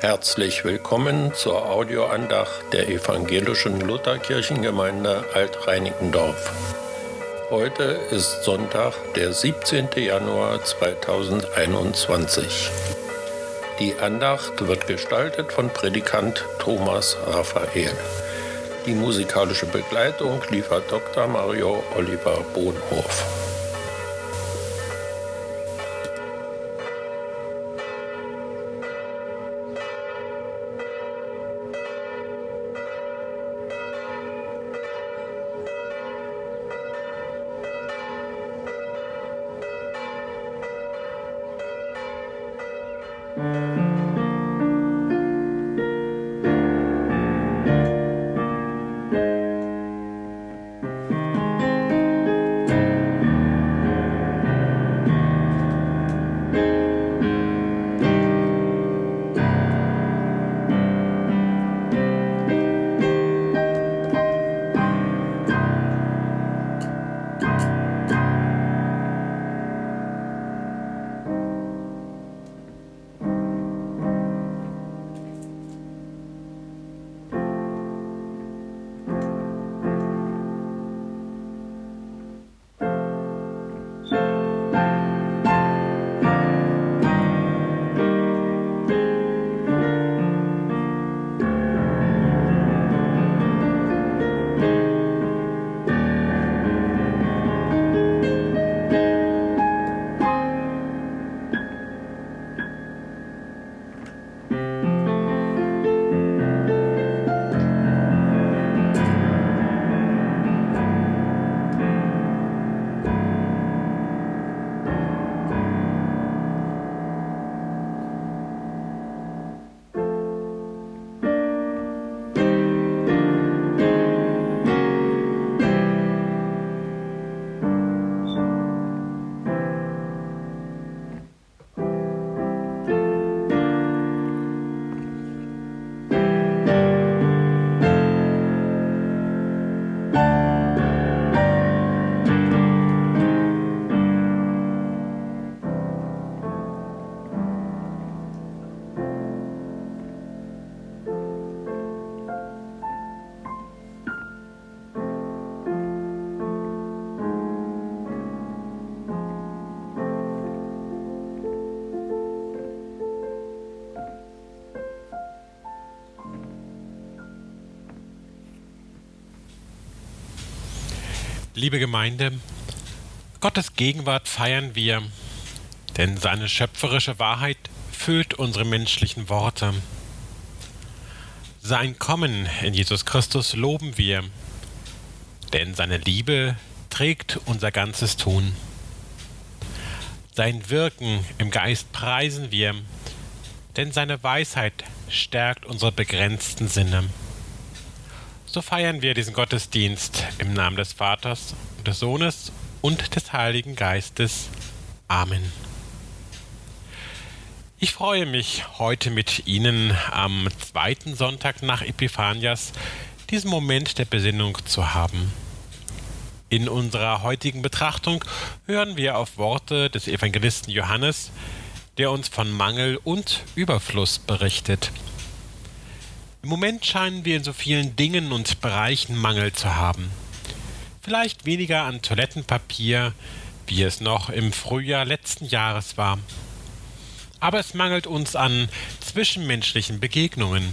Herzlich willkommen zur Audioandacht der evangelischen Lutherkirchengemeinde Alt-Reinickendorf. Heute ist Sonntag, der 17. Januar 2021. Die Andacht wird gestaltet von Predikant Thomas Raphael. Die musikalische Begleitung liefert Dr. Mario Oliver Bohnhof. Liebe Gemeinde, Gottes Gegenwart feiern wir, denn seine schöpferische Wahrheit füllt unsere menschlichen Worte. Sein Kommen in Jesus Christus loben wir, denn seine Liebe trägt unser ganzes Tun. Sein Wirken im Geist preisen wir, denn seine Weisheit stärkt unsere begrenzten Sinne. So feiern wir diesen Gottesdienst im Namen des Vaters, des Sohnes und des Heiligen Geistes. Amen. Ich freue mich, heute mit Ihnen am zweiten Sonntag nach Epiphanias diesen Moment der Besinnung zu haben. In unserer heutigen Betrachtung hören wir auf Worte des Evangelisten Johannes, der uns von Mangel und Überfluss berichtet. Im Moment scheinen wir in so vielen Dingen und Bereichen Mangel zu haben. Vielleicht weniger an Toilettenpapier, wie es noch im Frühjahr letzten Jahres war. Aber es mangelt uns an zwischenmenschlichen Begegnungen.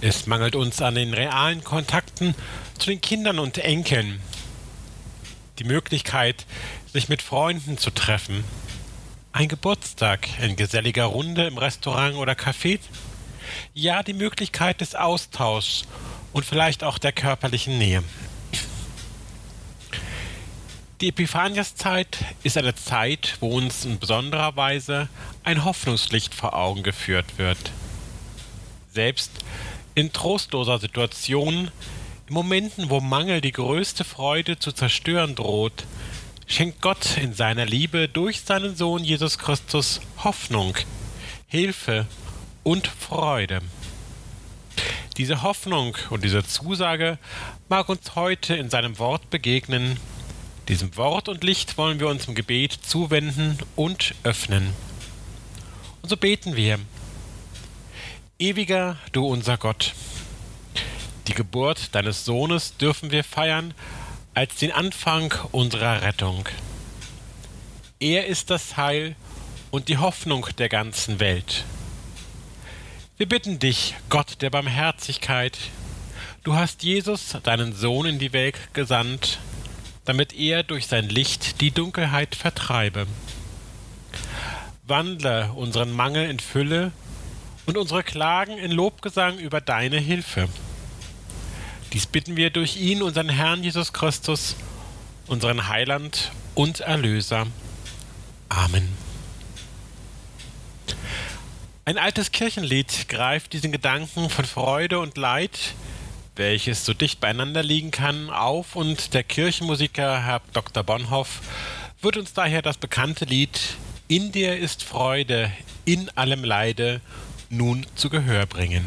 Es mangelt uns an den realen Kontakten zu den Kindern und Enkeln. Die Möglichkeit, sich mit Freunden zu treffen. Ein Geburtstag in geselliger Runde im Restaurant oder Café ja die Möglichkeit des Austauschs und vielleicht auch der körperlichen Nähe. Die Epiphaniaszeit ist eine Zeit, wo uns in besonderer Weise ein Hoffnungslicht vor Augen geführt wird. Selbst in trostloser Situation, in Momenten, wo Mangel die größte Freude zu zerstören droht, schenkt Gott in seiner Liebe durch seinen Sohn Jesus Christus Hoffnung, Hilfe und Freude. Diese Hoffnung und diese Zusage mag uns heute in seinem Wort begegnen. Diesem Wort und Licht wollen wir uns im Gebet zuwenden und öffnen. Und so beten wir. Ewiger du unser Gott, die Geburt deines Sohnes dürfen wir feiern als den Anfang unserer Rettung. Er ist das Heil und die Hoffnung der ganzen Welt. Wir bitten dich, Gott der Barmherzigkeit, du hast Jesus, deinen Sohn, in die Welt gesandt, damit er durch sein Licht die Dunkelheit vertreibe. Wandle unseren Mangel in Fülle und unsere Klagen in Lobgesang über deine Hilfe. Dies bitten wir durch ihn, unseren Herrn Jesus Christus, unseren Heiland und Erlöser. Amen. Ein altes Kirchenlied greift diesen Gedanken von Freude und Leid, welches so dicht beieinander liegen kann, auf und der Kirchenmusiker Herr Dr. Bonhoff wird uns daher das bekannte Lied In dir ist Freude, in allem Leide nun zu Gehör bringen.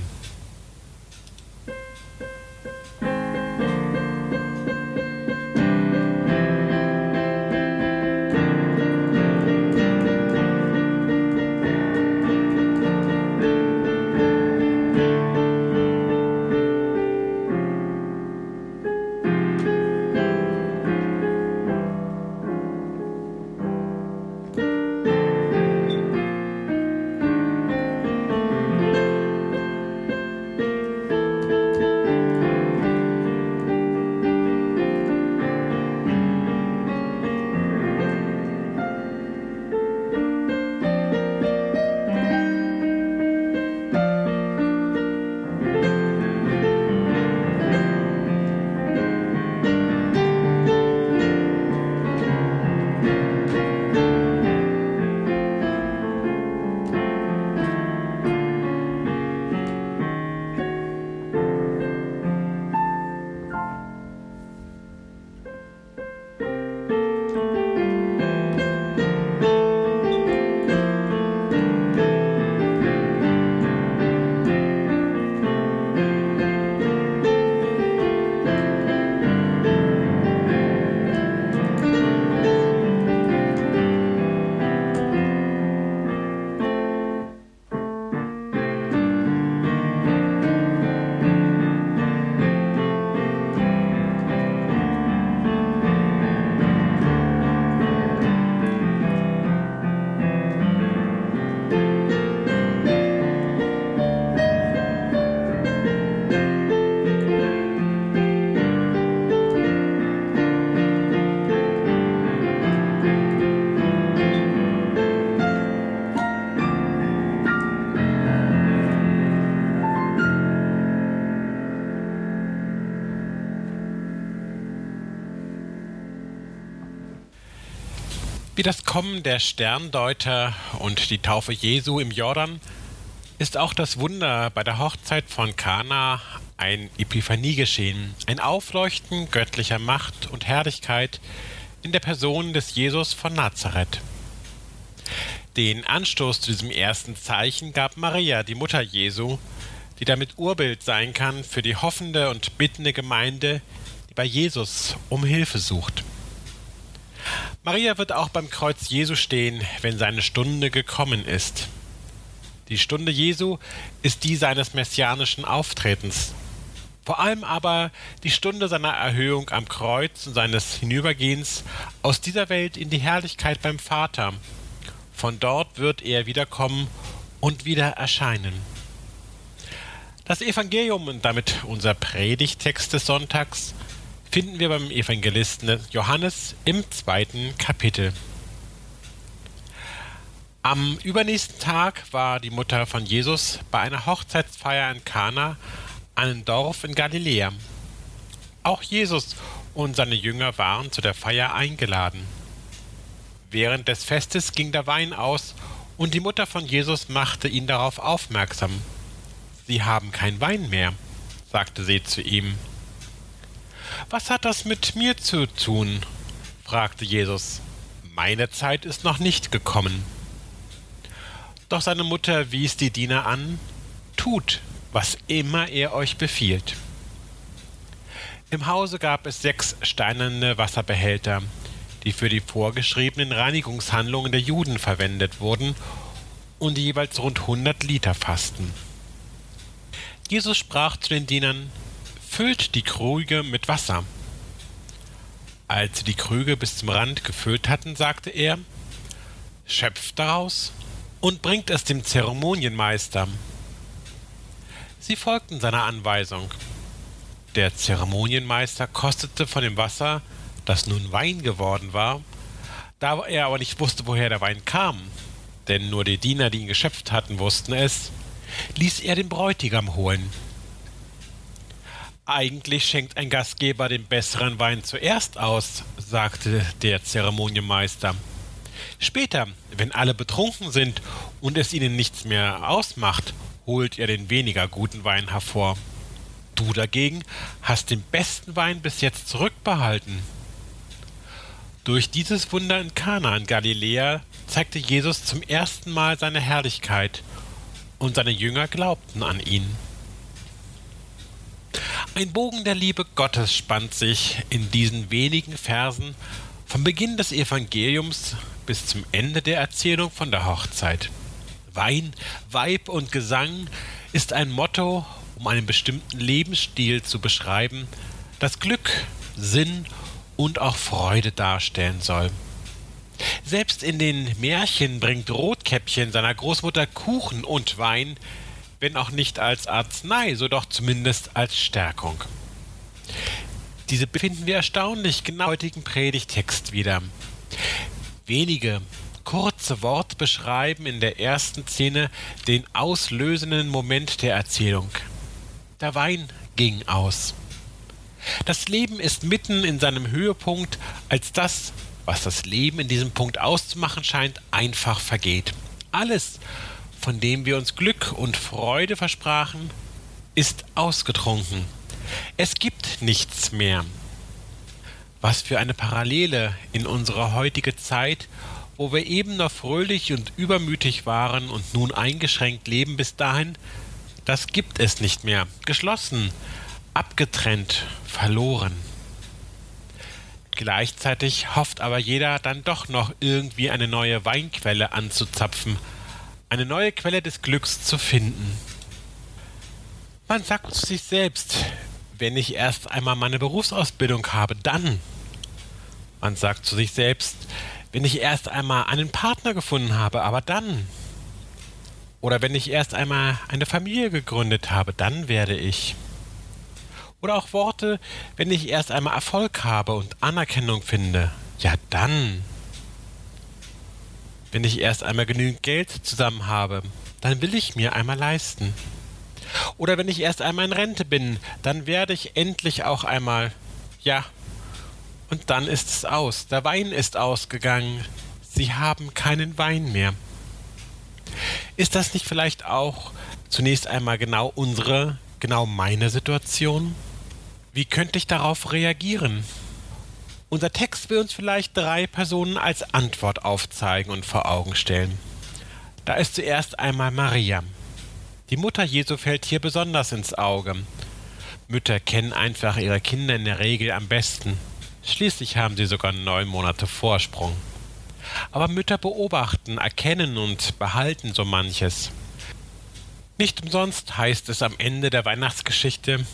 Wie das Kommen der Sterndeuter und die Taufe Jesu im Jordan ist auch das Wunder bei der Hochzeit von Kana ein Epiphanie geschehen, ein Aufleuchten göttlicher Macht und Herrlichkeit in der Person des Jesus von Nazareth. Den Anstoß zu diesem ersten Zeichen gab Maria, die Mutter Jesu, die damit Urbild sein kann für die hoffende und bittende Gemeinde, die bei Jesus um Hilfe sucht. Maria wird auch beim Kreuz Jesu stehen, wenn seine Stunde gekommen ist. Die Stunde Jesu ist die seines messianischen Auftretens. Vor allem aber die Stunde seiner Erhöhung am Kreuz und seines Hinübergehens aus dieser Welt in die Herrlichkeit beim Vater. Von dort wird er wiederkommen und wieder erscheinen. Das Evangelium und damit unser Predigtext des Sonntags finden wir beim Evangelisten Johannes im zweiten Kapitel. Am übernächsten Tag war die Mutter von Jesus bei einer Hochzeitsfeier in Kana, einem Dorf in Galiläa. Auch Jesus und seine Jünger waren zu der Feier eingeladen. Während des Festes ging der Wein aus und die Mutter von Jesus machte ihn darauf aufmerksam. Sie haben kein Wein mehr, sagte sie zu ihm. Was hat das mit mir zu tun? fragte Jesus. Meine Zeit ist noch nicht gekommen. Doch seine Mutter wies die Diener an, tut, was immer er euch befiehlt. Im Hause gab es sechs steinerne Wasserbehälter, die für die vorgeschriebenen Reinigungshandlungen der Juden verwendet wurden und jeweils rund 100 Liter fassten. Jesus sprach zu den Dienern, füllt die Krüge mit Wasser. Als sie die Krüge bis zum Rand gefüllt hatten, sagte er, schöpft daraus und bringt es dem Zeremonienmeister. Sie folgten seiner Anweisung. Der Zeremonienmeister kostete von dem Wasser, das nun Wein geworden war, da er aber nicht wusste, woher der Wein kam, denn nur die Diener, die ihn geschöpft hatten, wussten es, ließ er den Bräutigam holen. Eigentlich schenkt ein Gastgeber den besseren Wein zuerst aus, sagte der Zeremonienmeister. Später, wenn alle betrunken sind und es ihnen nichts mehr ausmacht, holt er den weniger guten Wein hervor. Du dagegen hast den besten Wein bis jetzt zurückbehalten. Durch dieses Wunder in Kana in Galiläa zeigte Jesus zum ersten Mal seine Herrlichkeit, und seine Jünger glaubten an ihn. Ein Bogen der Liebe Gottes spannt sich in diesen wenigen Versen vom Beginn des Evangeliums bis zum Ende der Erzählung von der Hochzeit. Wein, Weib und Gesang ist ein Motto, um einen bestimmten Lebensstil zu beschreiben, das Glück, Sinn und auch Freude darstellen soll. Selbst in den Märchen bringt Rotkäppchen seiner Großmutter Kuchen und Wein, wenn auch nicht als Arznei, so doch zumindest als Stärkung. Diese befinden wir erstaunlich genau im heutigen Predigtext wieder. Wenige kurze Worte beschreiben in der ersten Szene den auslösenden Moment der Erzählung. Der Wein ging aus. Das Leben ist mitten in seinem Höhepunkt, als das, was das Leben in diesem Punkt auszumachen scheint, einfach vergeht. Alles, von dem wir uns Glück und Freude versprachen, ist ausgetrunken. Es gibt nichts mehr. Was für eine Parallele in unsere heutige Zeit, wo wir eben noch fröhlich und übermütig waren und nun eingeschränkt leben bis dahin, das gibt es nicht mehr. Geschlossen, abgetrennt, verloren. Gleichzeitig hofft aber jeder dann doch noch irgendwie eine neue Weinquelle anzuzapfen, eine neue Quelle des Glücks zu finden. Man sagt zu sich selbst, wenn ich erst einmal meine Berufsausbildung habe, dann. Man sagt zu sich selbst, wenn ich erst einmal einen Partner gefunden habe, aber dann. Oder wenn ich erst einmal eine Familie gegründet habe, dann werde ich. Oder auch Worte, wenn ich erst einmal Erfolg habe und Anerkennung finde, ja dann. Wenn ich erst einmal genügend Geld zusammen habe, dann will ich mir einmal leisten. Oder wenn ich erst einmal in Rente bin, dann werde ich endlich auch einmal, ja. Und dann ist es aus. Der Wein ist ausgegangen. Sie haben keinen Wein mehr. Ist das nicht vielleicht auch zunächst einmal genau unsere, genau meine Situation? Wie könnte ich darauf reagieren? Unser Text will uns vielleicht drei Personen als Antwort aufzeigen und vor Augen stellen. Da ist zuerst einmal Maria. Die Mutter Jesu fällt hier besonders ins Auge. Mütter kennen einfach ihre Kinder in der Regel am besten. Schließlich haben sie sogar neun Monate Vorsprung. Aber Mütter beobachten, erkennen und behalten so manches. Nicht umsonst heißt es am Ende der Weihnachtsgeschichte,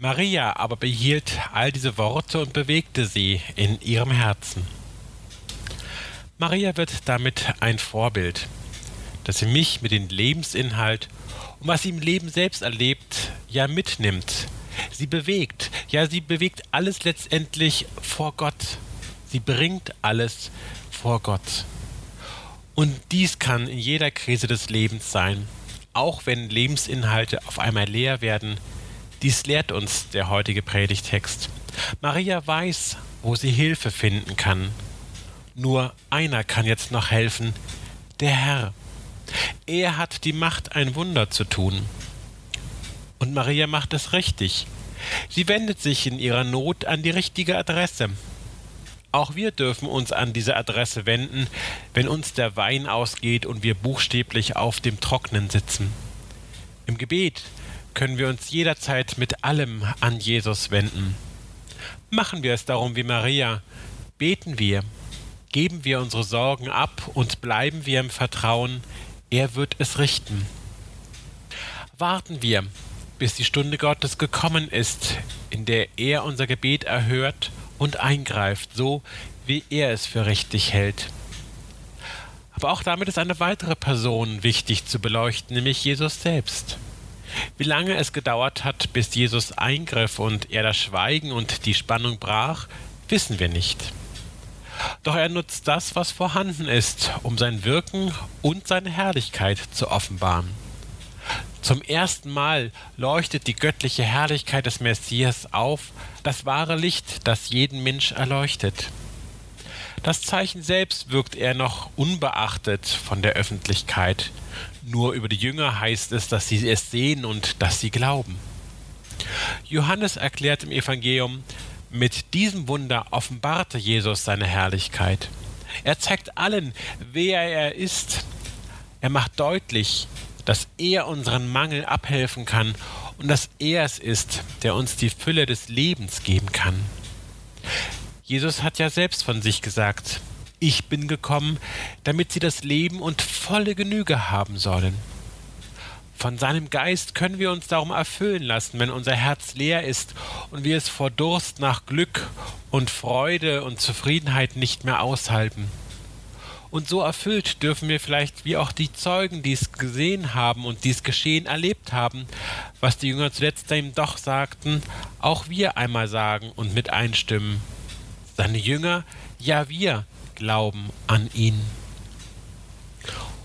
Maria aber behielt all diese Worte und bewegte sie in ihrem Herzen. Maria wird damit ein Vorbild, dass sie mich mit dem Lebensinhalt und was sie im Leben selbst erlebt, ja mitnimmt. Sie bewegt, ja sie bewegt alles letztendlich vor Gott. Sie bringt alles vor Gott. Und dies kann in jeder Krise des Lebens sein, auch wenn Lebensinhalte auf einmal leer werden, dies lehrt uns der heutige Predigtext. Maria weiß, wo sie Hilfe finden kann. Nur einer kann jetzt noch helfen, der Herr. Er hat die Macht, ein Wunder zu tun. Und Maria macht es richtig. Sie wendet sich in ihrer Not an die richtige Adresse. Auch wir dürfen uns an diese Adresse wenden, wenn uns der Wein ausgeht und wir buchstäblich auf dem Trocknen sitzen. Im Gebet können wir uns jederzeit mit allem an Jesus wenden. Machen wir es darum wie Maria, beten wir, geben wir unsere Sorgen ab und bleiben wir im Vertrauen, er wird es richten. Warten wir, bis die Stunde Gottes gekommen ist, in der er unser Gebet erhört und eingreift, so wie er es für richtig hält. Aber auch damit ist eine weitere Person wichtig zu beleuchten, nämlich Jesus selbst. Wie lange es gedauert hat, bis Jesus eingriff und er das Schweigen und die Spannung brach, wissen wir nicht. Doch er nutzt das, was vorhanden ist, um sein Wirken und seine Herrlichkeit zu offenbaren. Zum ersten Mal leuchtet die göttliche Herrlichkeit des Messias auf, das wahre Licht, das jeden Mensch erleuchtet. Das Zeichen selbst wirkt er noch unbeachtet von der Öffentlichkeit. Nur über die Jünger heißt es, dass sie es sehen und dass sie glauben. Johannes erklärt im Evangelium, mit diesem Wunder offenbarte Jesus seine Herrlichkeit. Er zeigt allen, wer er ist. Er macht deutlich, dass er unseren Mangel abhelfen kann und dass er es ist, der uns die Fülle des Lebens geben kann. Jesus hat ja selbst von sich gesagt, ich bin gekommen, damit sie das Leben und volle Genüge haben sollen. Von seinem Geist können wir uns darum erfüllen lassen, wenn unser Herz leer ist und wir es vor Durst nach Glück und Freude und Zufriedenheit nicht mehr aushalten. Und so erfüllt dürfen wir vielleicht, wie auch die Zeugen, die es gesehen haben und dies Geschehen erlebt haben, was die Jünger zuletzt ihm doch sagten, auch wir einmal sagen und mit einstimmen. Seine Jünger, ja wir, glauben an ihn.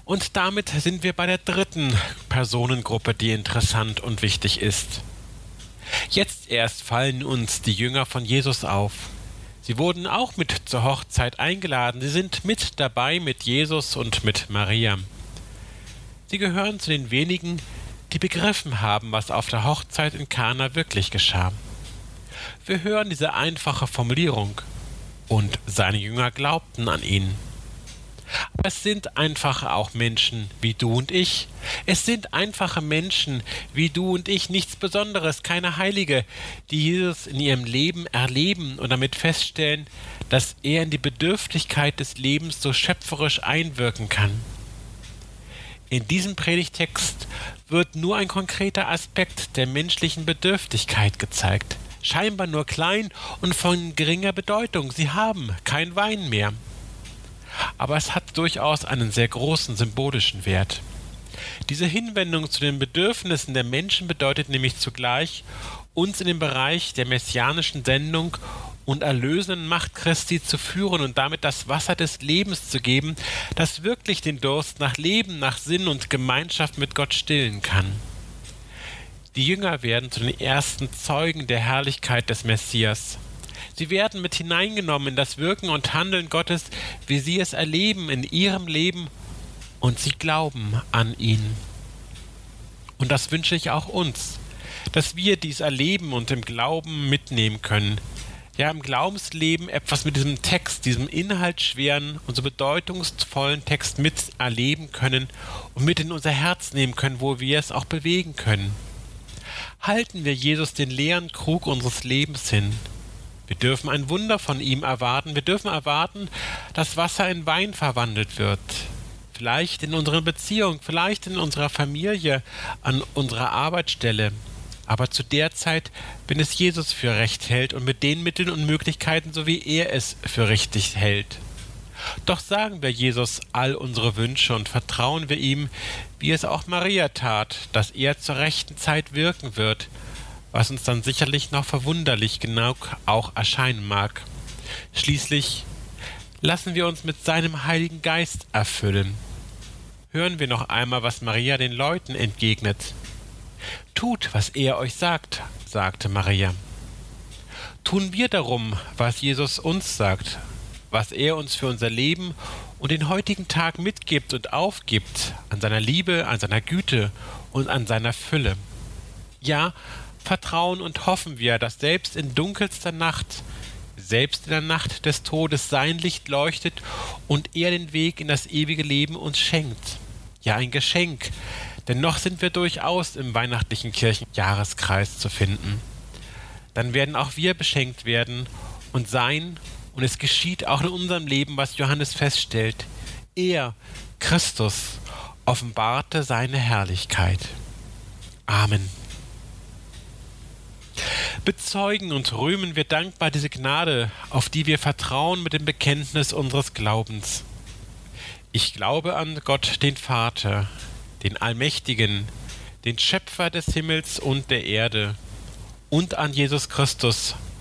Und damit sind wir bei der dritten Personengruppe, die interessant und wichtig ist. Jetzt erst fallen uns die Jünger von Jesus auf. Sie wurden auch mit zur Hochzeit eingeladen. Sie sind mit dabei mit Jesus und mit Maria. Sie gehören zu den wenigen, die begriffen haben, was auf der Hochzeit in Kana wirklich geschah. Wir hören diese einfache Formulierung. Und seine Jünger glaubten an ihn. Aber es sind einfache auch Menschen wie du und ich. Es sind einfache Menschen wie du und ich, nichts Besonderes, keine Heilige, die Jesus in ihrem Leben erleben und damit feststellen, dass er in die Bedürftigkeit des Lebens so schöpferisch einwirken kann. In diesem Predigtext wird nur ein konkreter Aspekt der menschlichen Bedürftigkeit gezeigt. Scheinbar nur klein und von geringer Bedeutung. Sie haben kein Wein mehr aber es hat durchaus einen sehr großen symbolischen Wert. Diese Hinwendung zu den Bedürfnissen der Menschen bedeutet nämlich zugleich, uns in den Bereich der messianischen Sendung und erlösenden Macht Christi zu führen und damit das Wasser des Lebens zu geben, das wirklich den Durst nach Leben, nach Sinn und Gemeinschaft mit Gott stillen kann. Die Jünger werden zu den ersten Zeugen der Herrlichkeit des Messias. Sie werden mit hineingenommen in das Wirken und Handeln Gottes, wie sie es erleben in ihrem Leben und sie glauben an ihn. Und das wünsche ich auch uns, dass wir dies erleben und im Glauben mitnehmen können. Ja, im Glaubensleben etwas mit diesem Text, diesem inhaltsschweren und so bedeutungsvollen Text miterleben können und mit in unser Herz nehmen können, wo wir es auch bewegen können. Halten wir Jesus den leeren Krug unseres Lebens hin wir dürfen ein Wunder von ihm erwarten. Wir dürfen erwarten, dass Wasser in Wein verwandelt wird. Vielleicht in unserer Beziehung, vielleicht in unserer Familie, an unserer Arbeitsstelle. Aber zu der Zeit, wenn es Jesus für recht hält und mit den Mitteln und Möglichkeiten, so wie er es für richtig hält. Doch sagen wir Jesus all unsere Wünsche und vertrauen wir ihm, wie es auch Maria tat, dass er zur rechten Zeit wirken wird was uns dann sicherlich noch verwunderlich genau auch erscheinen mag. Schließlich lassen wir uns mit seinem Heiligen Geist erfüllen. Hören wir noch einmal, was Maria den Leuten entgegnet. Tut, was er euch sagt, sagte Maria. Tun wir darum, was Jesus uns sagt, was er uns für unser Leben und den heutigen Tag mitgibt und aufgibt, an seiner Liebe, an seiner Güte und an seiner Fülle. Ja, vertrauen und hoffen wir, dass selbst in dunkelster Nacht, selbst in der Nacht des Todes sein Licht leuchtet und er den Weg in das ewige Leben uns schenkt. Ja, ein Geschenk, denn noch sind wir durchaus im weihnachtlichen Kirchenjahreskreis zu finden. Dann werden auch wir beschenkt werden und sein, und es geschieht auch in unserem Leben, was Johannes feststellt. Er, Christus, offenbarte seine Herrlichkeit. Amen. bezeugen und rühmen wir dankbar diese Gnade, auf die wir vertrauen mit dem Bekenntnis unseres Glaubens. Ich glaube an Gott, den Vater, den Allmächtigen, den Schöpfer des Himmels und der Erde, und an Jesus Christus,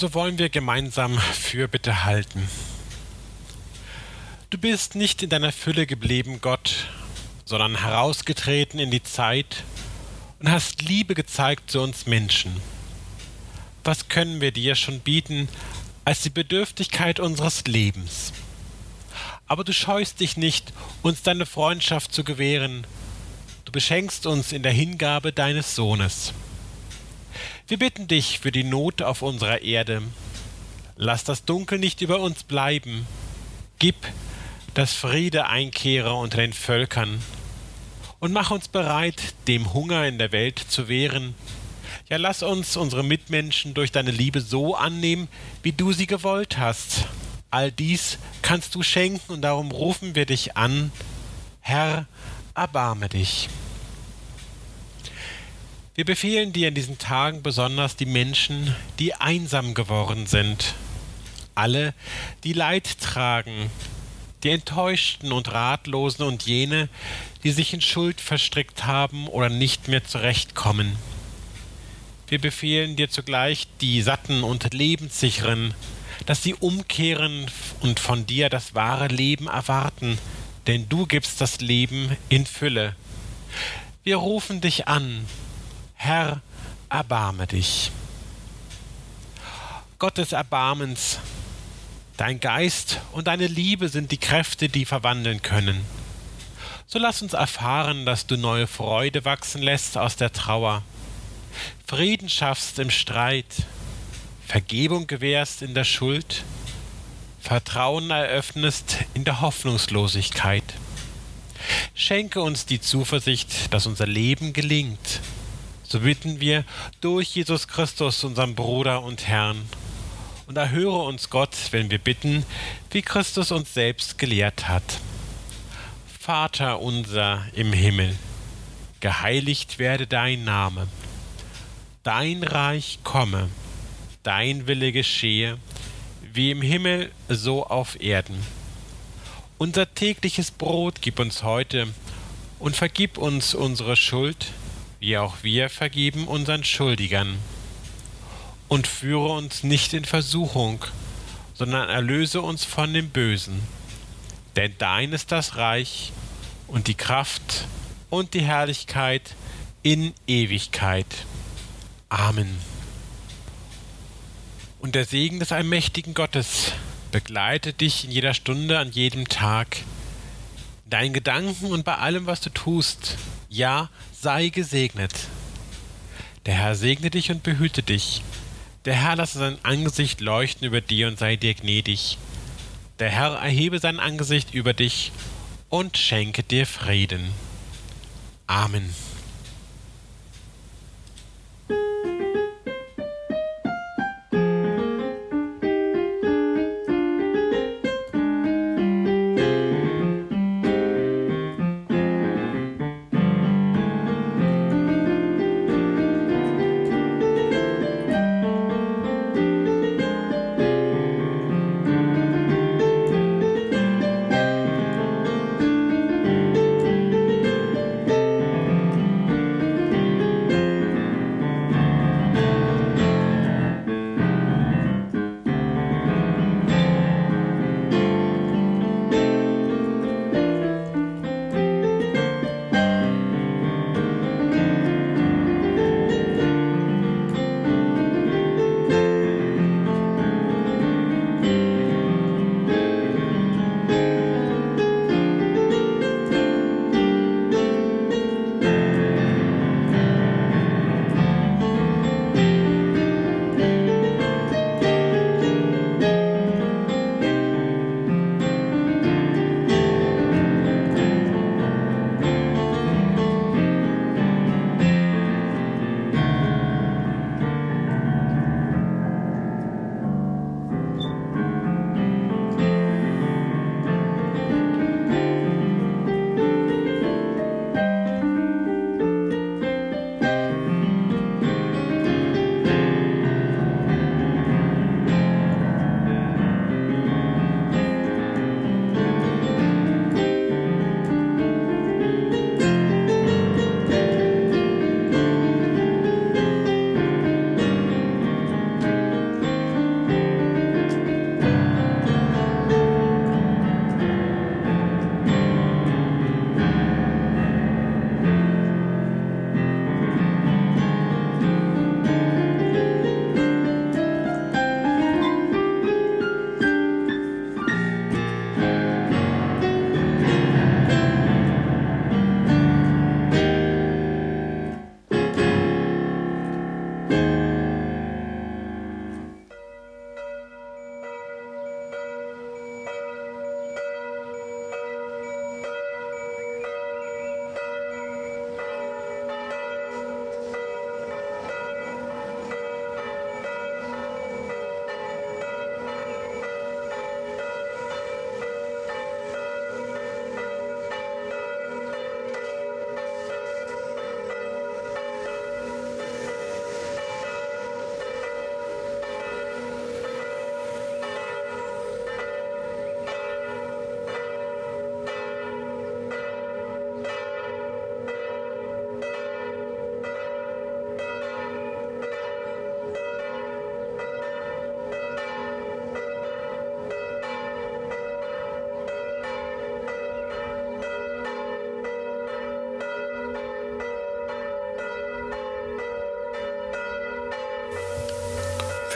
Und so wollen wir gemeinsam Fürbitte halten. Du bist nicht in deiner Fülle geblieben, Gott, sondern herausgetreten in die Zeit und hast Liebe gezeigt zu uns Menschen. Was können wir dir schon bieten als die Bedürftigkeit unseres Lebens? Aber du scheust dich nicht, uns deine Freundschaft zu gewähren. Du beschenkst uns in der Hingabe deines Sohnes. Wir bitten dich für die Not auf unserer Erde. Lass das Dunkel nicht über uns bleiben. Gib, dass Friede einkehre unter den Völkern. Und mach uns bereit, dem Hunger in der Welt zu wehren. Ja, lass uns unsere Mitmenschen durch deine Liebe so annehmen, wie du sie gewollt hast. All dies kannst du schenken und darum rufen wir dich an. Herr, erbarme dich. Wir befehlen dir in diesen Tagen besonders die Menschen, die einsam geworden sind, alle, die Leid tragen, die Enttäuschten und Ratlosen und jene, die sich in Schuld verstrickt haben oder nicht mehr zurechtkommen. Wir befehlen dir zugleich die Satten und Lebenssicheren, dass sie umkehren und von dir das wahre Leben erwarten, denn du gibst das Leben in Fülle. Wir rufen dich an, Herr, erbarme dich. Gott des Erbarmens, dein Geist und deine Liebe sind die Kräfte, die verwandeln können. So lass uns erfahren, dass du neue Freude wachsen lässt aus der Trauer, Frieden schaffst im Streit, Vergebung gewährst in der Schuld, Vertrauen eröffnest in der Hoffnungslosigkeit. Schenke uns die Zuversicht, dass unser Leben gelingt so bitten wir durch Jesus Christus, unseren Bruder und Herrn. und erhöre uns Gott, wenn wir bitten, wie Christus uns selbst gelehrt hat. Vater unser im Himmel, geheiligt werde dein Name, dein Reich komme, dein Wille geschehe, wie im Himmel so auf Erden. Unser tägliches Brot gib uns heute und vergib uns unsere Schuld, wie auch wir vergeben unseren Schuldigern und führe uns nicht in Versuchung, sondern erlöse uns von dem Bösen. Denn dein ist das Reich und die Kraft und die Herrlichkeit in Ewigkeit. Amen. Und der Segen des allmächtigen Gottes begleite dich in jeder Stunde, an jedem Tag, deinen Gedanken und bei allem, was du tust. Ja, sei gesegnet. Der Herr segne dich und behüte dich. Der Herr lasse sein Angesicht leuchten über dir und sei dir gnädig. Der Herr erhebe sein Angesicht über dich und schenke dir Frieden. Amen.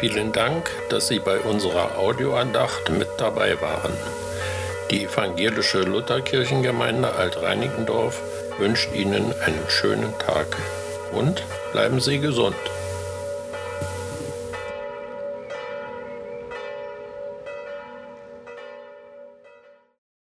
Vielen Dank, dass Sie bei unserer Audioandacht mit dabei waren. Die evangelische Lutherkirchengemeinde Alt-Reinickendorf wünscht Ihnen einen schönen Tag und bleiben Sie gesund.